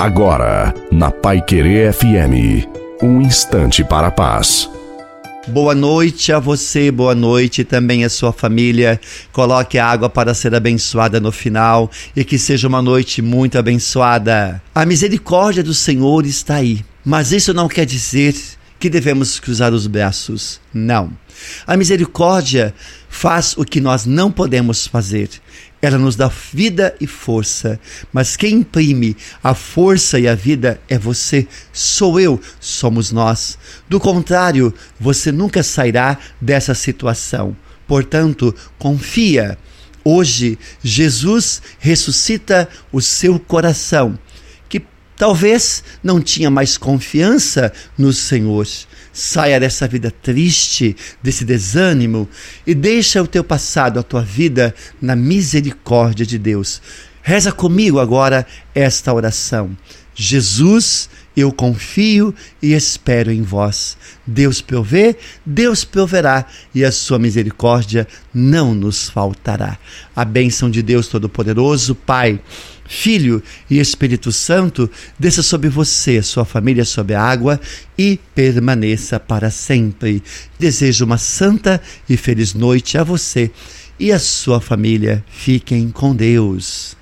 Agora, na Pai Querer FM, um instante para a paz. Boa noite a você, boa noite também a sua família. Coloque a água para ser abençoada no final e que seja uma noite muito abençoada. A misericórdia do Senhor está aí, mas isso não quer dizer que devemos cruzar os braços. Não. A misericórdia faz o que nós não podemos fazer. Ela nos dá vida e força, mas quem imprime a força e a vida é você, sou eu, somos nós. Do contrário, você nunca sairá dessa situação. Portanto, confia. Hoje, Jesus ressuscita o seu coração Talvez não tinha mais confiança no Senhor. Saia dessa vida triste, desse desânimo e deixa o teu passado, a tua vida na misericórdia de Deus. Reza comigo agora esta oração. Jesus, eu confio e espero em vós. Deus provê, Deus proverá e a sua misericórdia não nos faltará. A bênção de Deus Todo-Poderoso, Pai Filho e Espírito Santo, desça sobre você, sua família, sobre a água e permaneça para sempre. Desejo uma santa e feliz noite a você e a sua família. Fiquem com Deus.